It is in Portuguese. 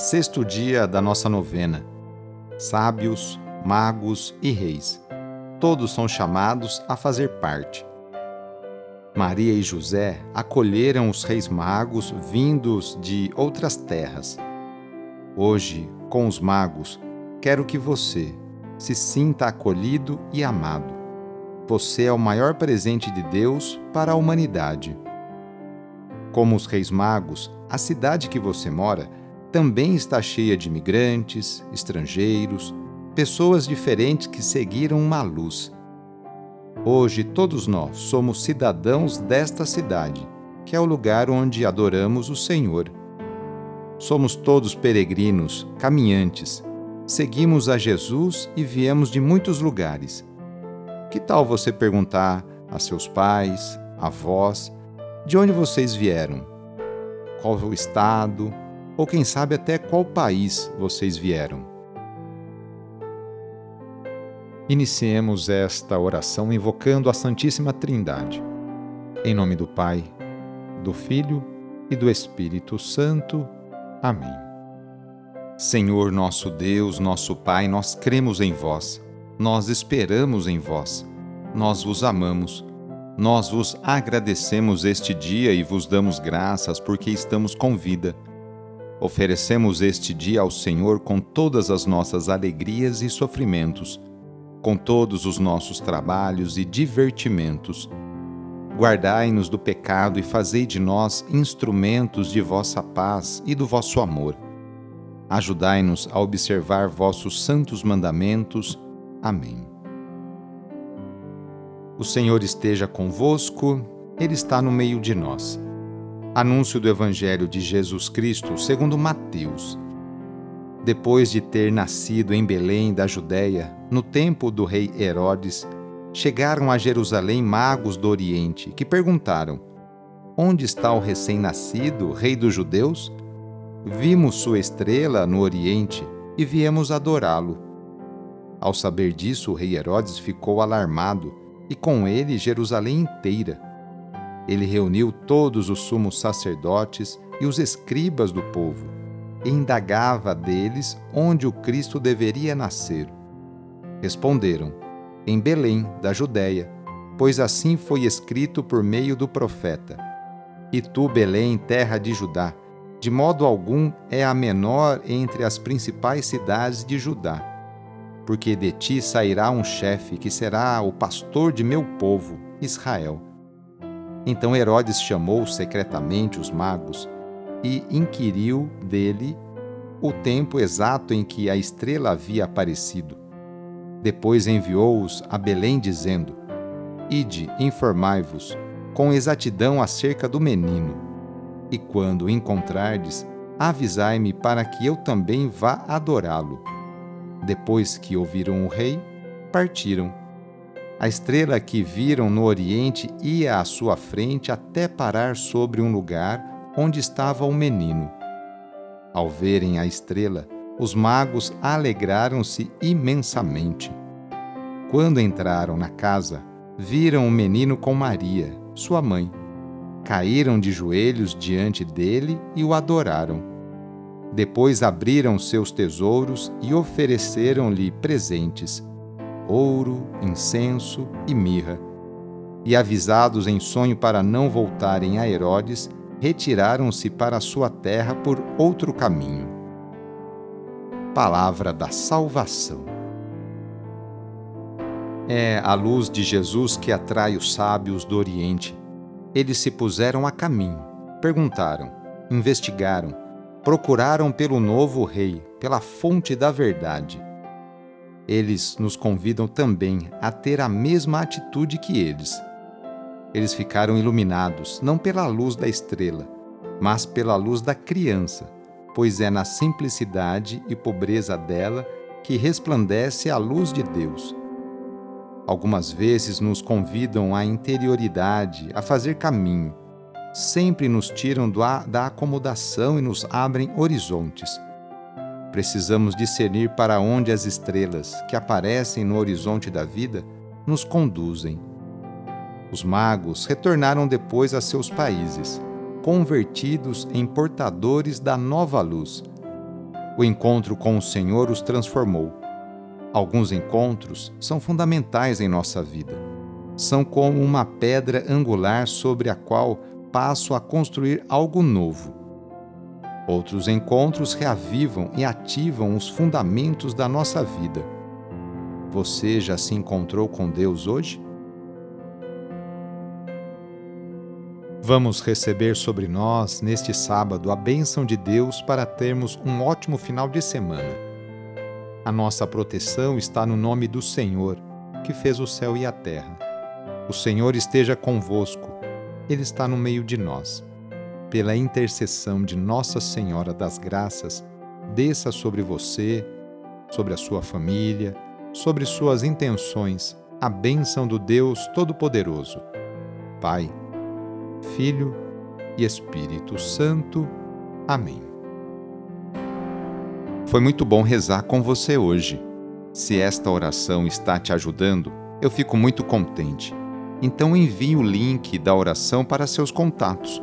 Sexto dia da nossa novena. Sábios, magos e reis. Todos são chamados a fazer parte. Maria e José acolheram os reis magos vindos de outras terras. Hoje, com os magos, quero que você se sinta acolhido e amado. Você é o maior presente de Deus para a humanidade. Como os reis magos, a cidade que você mora também está cheia de imigrantes, estrangeiros, pessoas diferentes que seguiram uma luz. Hoje todos nós somos cidadãos desta cidade, que é o lugar onde adoramos o Senhor. Somos todos peregrinos, caminhantes. Seguimos a Jesus e viemos de muitos lugares. Que tal você perguntar a seus pais, avós, de onde vocês vieram? Qual o estado, ou quem sabe até qual país vocês vieram. Iniciemos esta oração invocando a Santíssima Trindade. Em nome do Pai, do Filho e do Espírito Santo. Amém. Senhor nosso Deus, nosso Pai, nós cremos em vós, nós esperamos em vós, nós vos amamos. Nós vos agradecemos este dia e vos damos graças porque estamos com vida Oferecemos este dia ao Senhor com todas as nossas alegrias e sofrimentos, com todos os nossos trabalhos e divertimentos. Guardai-nos do pecado e fazei de nós instrumentos de vossa paz e do vosso amor. Ajudai-nos a observar vossos santos mandamentos. Amém. O Senhor esteja convosco, Ele está no meio de nós. Anúncio do Evangelho de Jesus Cristo segundo Mateus. Depois de ter nascido em Belém da Judéia, no tempo do rei Herodes, chegaram a Jerusalém magos do Oriente, que perguntaram: Onde está o recém-nascido, rei dos judeus? Vimos sua estrela no Oriente e viemos adorá-lo. Ao saber disso, o rei Herodes ficou alarmado, e com ele Jerusalém inteira ele reuniu todos os sumos sacerdotes e os escribas do povo e indagava deles onde o Cristo deveria nascer. Responderam: Em Belém, da Judéia, pois assim foi escrito por meio do profeta. E tu, Belém, terra de Judá, de modo algum é a menor entre as principais cidades de Judá. Porque de ti sairá um chefe que será o pastor de meu povo, Israel. Então Herodes chamou secretamente os magos e inquiriu dele o tempo exato em que a estrela havia aparecido. Depois enviou-os a Belém, dizendo: Ide, informai-vos com exatidão acerca do menino, e quando o encontrardes, avisai-me para que eu também vá adorá-lo. Depois que ouviram o rei, partiram a estrela que viram no oriente ia à sua frente até parar sobre um lugar onde estava o menino. Ao verem a estrela, os magos alegraram-se imensamente. Quando entraram na casa, viram o menino com Maria, sua mãe. Caíram de joelhos diante dele e o adoraram. Depois abriram seus tesouros e ofereceram-lhe presentes ouro, incenso e mirra. E avisados em sonho para não voltarem a Herodes, retiraram-se para sua terra por outro caminho. Palavra da Salvação. É a luz de Jesus que atrai os sábios do Oriente. Eles se puseram a caminho, perguntaram, investigaram, procuraram pelo novo rei, pela fonte da verdade eles nos convidam também a ter a mesma atitude que eles. Eles ficaram iluminados não pela luz da estrela, mas pela luz da criança, pois é na simplicidade e pobreza dela que resplandece a luz de Deus. Algumas vezes nos convidam à interioridade, a fazer caminho. Sempre nos tiram da acomodação e nos abrem horizontes Precisamos discernir para onde as estrelas, que aparecem no horizonte da vida, nos conduzem. Os magos retornaram depois a seus países, convertidos em portadores da nova luz. O encontro com o Senhor os transformou. Alguns encontros são fundamentais em nossa vida. São como uma pedra angular sobre a qual passo a construir algo novo. Outros encontros reavivam e ativam os fundamentos da nossa vida. Você já se encontrou com Deus hoje? Vamos receber sobre nós, neste sábado, a bênção de Deus para termos um ótimo final de semana. A nossa proteção está no nome do Senhor, que fez o céu e a terra. O Senhor esteja convosco, Ele está no meio de nós. Pela intercessão de Nossa Senhora das Graças, desça sobre você, sobre a sua família, sobre suas intenções, a bênção do Deus Todo-Poderoso. Pai, Filho e Espírito Santo. Amém. Foi muito bom rezar com você hoje. Se esta oração está te ajudando, eu fico muito contente. Então envie o link da oração para seus contatos,